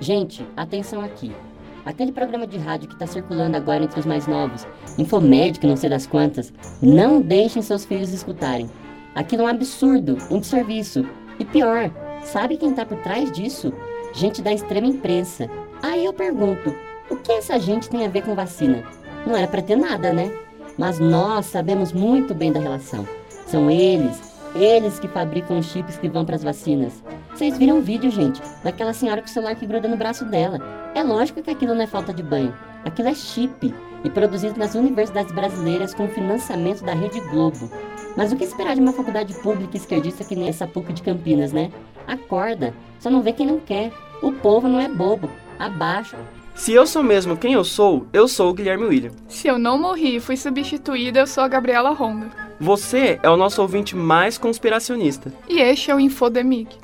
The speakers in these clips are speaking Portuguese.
Gente, atenção aqui. Aquele programa de rádio que está circulando agora entre os mais novos, Infomédica, não sei das quantas, não deixem seus filhos escutarem. Aquilo é um absurdo, um desserviço. E pior, sabe quem está por trás disso? Gente da extrema imprensa. Aí eu pergunto, o que essa gente tem a ver com vacina? Não era para ter nada, né? Mas nós sabemos muito bem da relação. São eles, eles que fabricam os chips que vão para as vacinas. Vocês viram o vídeo, gente, daquela senhora com o celular que gruda no braço dela. É lógico que aquilo não é falta de banho. Aquilo é chip e produzido nas universidades brasileiras com financiamento da Rede Globo. Mas o que esperar de uma faculdade pública esquerdista que nem essa PUC de Campinas, né? Acorda, só não vê quem não quer. O povo não é bobo. Abaixo. Se eu sou mesmo quem eu sou, eu sou o Guilherme William. Se eu não morri e fui substituída, eu sou a Gabriela Ronda. Você é o nosso ouvinte mais conspiracionista. E este é o Infodemic.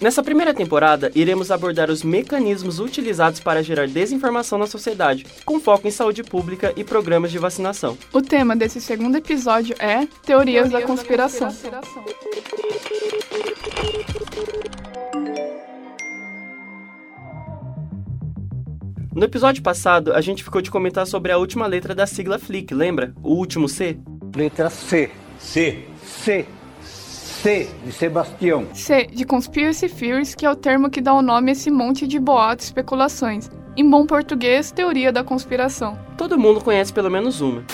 Nessa primeira temporada, iremos abordar os mecanismos utilizados para gerar desinformação na sociedade, com foco em saúde pública e programas de vacinação. O tema desse segundo episódio é Teorias, Teorias da, conspiração. da conspiração. No episódio passado, a gente ficou de comentar sobre a última letra da sigla FLIC, lembra? O último C? Letra C. C. C. C de Sebastião. C de Conspiracy Theories, que é o termo que dá o nome a esse monte de boatos e especulações. Em bom português, teoria da conspiração. Todo mundo conhece pelo menos uma.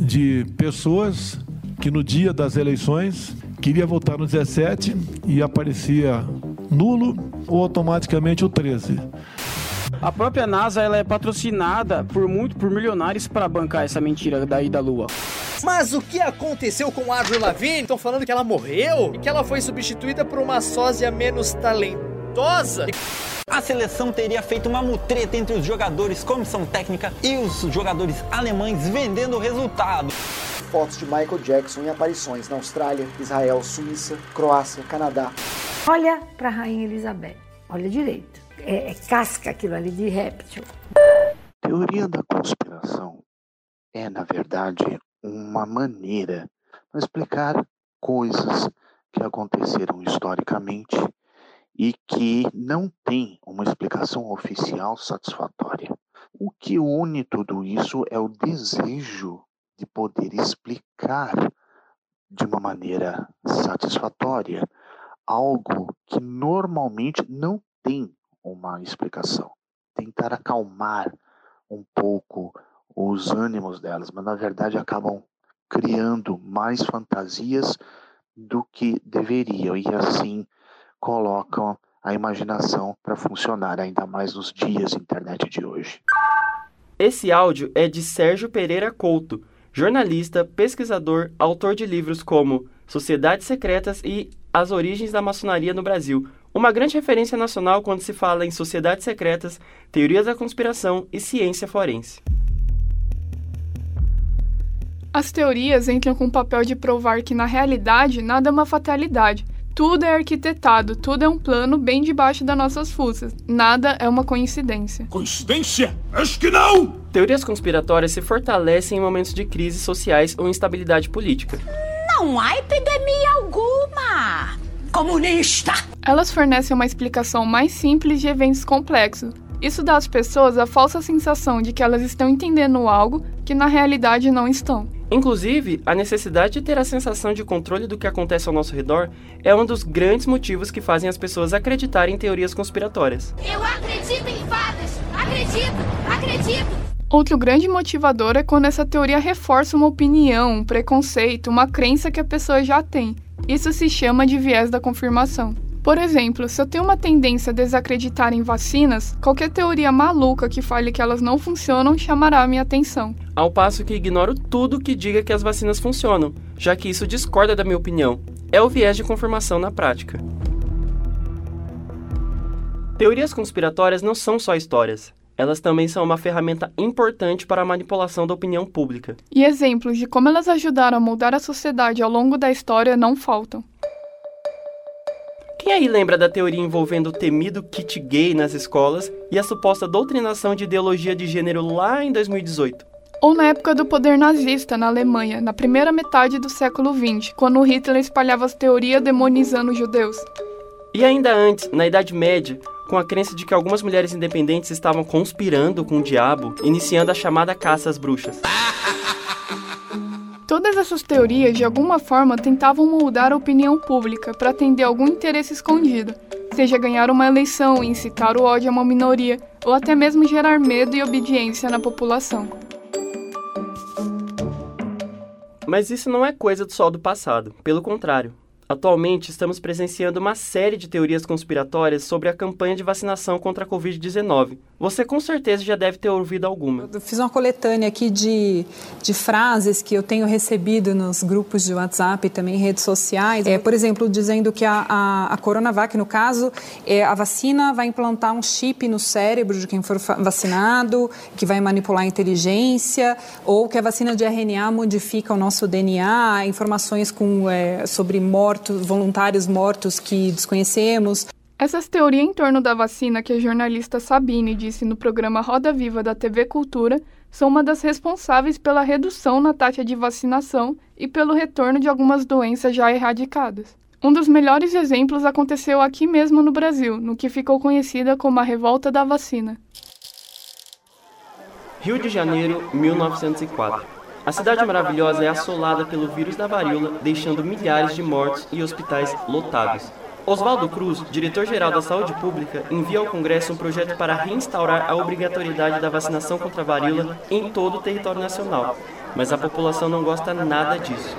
De pessoas que no dia das eleições queria votar no 17 e aparecia nulo ou automaticamente o 13. A própria NASA ela é patrocinada por muito por milionários para bancar essa mentira daí da Lua. Mas o que aconteceu com a Avril Lavigne? Estão falando que ela morreu e que ela foi substituída por uma sósia menos talentosa? A seleção teria feito uma mutreta entre os jogadores, comissão técnica e os jogadores alemães vendendo o resultado. Fotos de Michael Jackson em aparições na Austrália, Israel, Suíça, Croácia, Canadá. Olha para a Rainha Elizabeth, olha direito. É, é casca aquilo ali de réptil. Teoria da conspiração é, na verdade, uma maneira para explicar coisas que aconteceram historicamente e que não tem uma explicação oficial satisfatória. O que une tudo isso é o desejo de poder explicar de uma maneira satisfatória algo que normalmente não tem uma explicação. Tentar acalmar um pouco os ânimos delas, mas na verdade acabam criando mais fantasias do que deveriam e assim colocam a imaginação para funcionar ainda mais nos dias internet de hoje. Esse áudio é de Sérgio Pereira Couto, jornalista, pesquisador, autor de livros como Sociedades Secretas e As Origens da Maçonaria no Brasil, uma grande referência nacional quando se fala em sociedades secretas, teorias da conspiração e ciência forense. As teorias entram com o papel de provar que, na realidade, nada é uma fatalidade. Tudo é arquitetado, tudo é um plano bem debaixo das nossas fuças. Nada é uma coincidência. Coincidência? Acho que não! Teorias conspiratórias se fortalecem em momentos de crises sociais ou instabilidade política. Não há epidemia alguma! Comunista! Elas fornecem uma explicação mais simples de eventos complexos, isso dá às pessoas a falsa sensação de que elas estão entendendo algo que na realidade não estão. Inclusive, a necessidade de ter a sensação de controle do que acontece ao nosso redor é um dos grandes motivos que fazem as pessoas acreditarem em teorias conspiratórias. Eu acredito em fadas! Acredito! Acredito! Outro grande motivador é quando essa teoria reforça uma opinião, um preconceito, uma crença que a pessoa já tem. Isso se chama de viés da confirmação. Por exemplo, se eu tenho uma tendência a desacreditar em vacinas, qualquer teoria maluca que fale que elas não funcionam chamará a minha atenção. Ao passo que ignoro tudo que diga que as vacinas funcionam, já que isso discorda da minha opinião. É o viés de confirmação na prática. Teorias conspiratórias não são só histórias. Elas também são uma ferramenta importante para a manipulação da opinião pública. E exemplos de como elas ajudaram a moldar a sociedade ao longo da história não faltam. Quem aí lembra da teoria envolvendo o temido kit gay nas escolas e a suposta doutrinação de ideologia de gênero lá em 2018? Ou na época do poder nazista na Alemanha, na primeira metade do século XX, quando Hitler espalhava as teorias demonizando os judeus. E ainda antes, na Idade Média, com a crença de que algumas mulheres independentes estavam conspirando com o diabo, iniciando a chamada caça às bruxas. Todas essas teorias, de alguma forma, tentavam moldar a opinião pública para atender algum interesse escondido, seja ganhar uma eleição, incitar o ódio a uma minoria, ou até mesmo gerar medo e obediência na população. Mas isso não é coisa sol do passado, pelo contrário. Atualmente, estamos presenciando uma série de teorias conspiratórias sobre a campanha de vacinação contra a Covid-19. Você com certeza já deve ter ouvido alguma. Eu fiz uma coletânea aqui de, de frases que eu tenho recebido nos grupos de WhatsApp e também em redes sociais. É, por exemplo, dizendo que a, a, a Coronavac, no caso, é, a vacina vai implantar um chip no cérebro de quem for vacinado, que vai manipular a inteligência, ou que a vacina de RNA modifica o nosso DNA, informações com, é, sobre morte mortos, voluntários mortos que desconhecemos. Essas teorias em torno da vacina que a jornalista Sabine disse no programa Roda Viva da TV Cultura são uma das responsáveis pela redução na taxa de vacinação e pelo retorno de algumas doenças já erradicadas. Um dos melhores exemplos aconteceu aqui mesmo no Brasil, no que ficou conhecida como a Revolta da Vacina. Rio de Janeiro, 1904. A cidade maravilhosa é assolada pelo vírus da varíola, deixando milhares de mortos e hospitais lotados. Oswaldo Cruz, diretor-geral da Saúde Pública, envia ao Congresso um projeto para reinstaurar a obrigatoriedade da vacinação contra a varíola em todo o território nacional. Mas a população não gosta nada disso.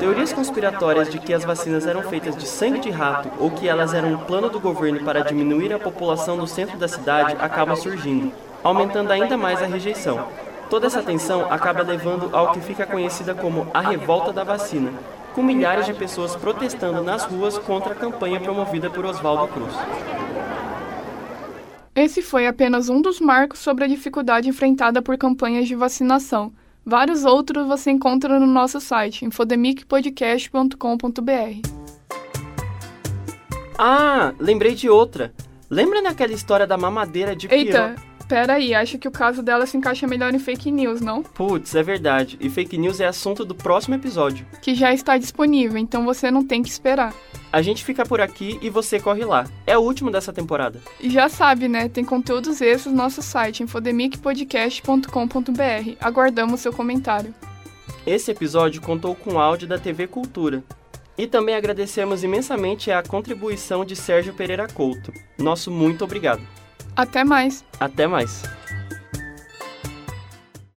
Teorias conspiratórias de que as vacinas eram feitas de sangue de rato ou que elas eram um plano do governo para diminuir a população no centro da cidade acabam surgindo aumentando ainda mais a rejeição. Toda essa tensão acaba levando ao que fica conhecida como a revolta da vacina, com milhares de pessoas protestando nas ruas contra a campanha promovida por Oswaldo Cruz. Esse foi apenas um dos marcos sobre a dificuldade enfrentada por campanhas de vacinação. Vários outros você encontra no nosso site, infodemicpodcast.com.br. Ah, lembrei de outra. Lembra daquela história da mamadeira de Eita, Pera aí, acho que o caso dela se encaixa melhor em fake news, não? Putz, é verdade. E fake news é assunto do próximo episódio. Que já está disponível, então você não tem que esperar. A gente fica por aqui e você corre lá. É o último dessa temporada. E já sabe, né? Tem conteúdos esses no nosso site, infodemicpodcast.com.br. Aguardamos seu comentário. Esse episódio contou com áudio da TV Cultura. E também agradecemos imensamente a contribuição de Sérgio Pereira Couto. Nosso muito obrigado. Até mais. Até mais.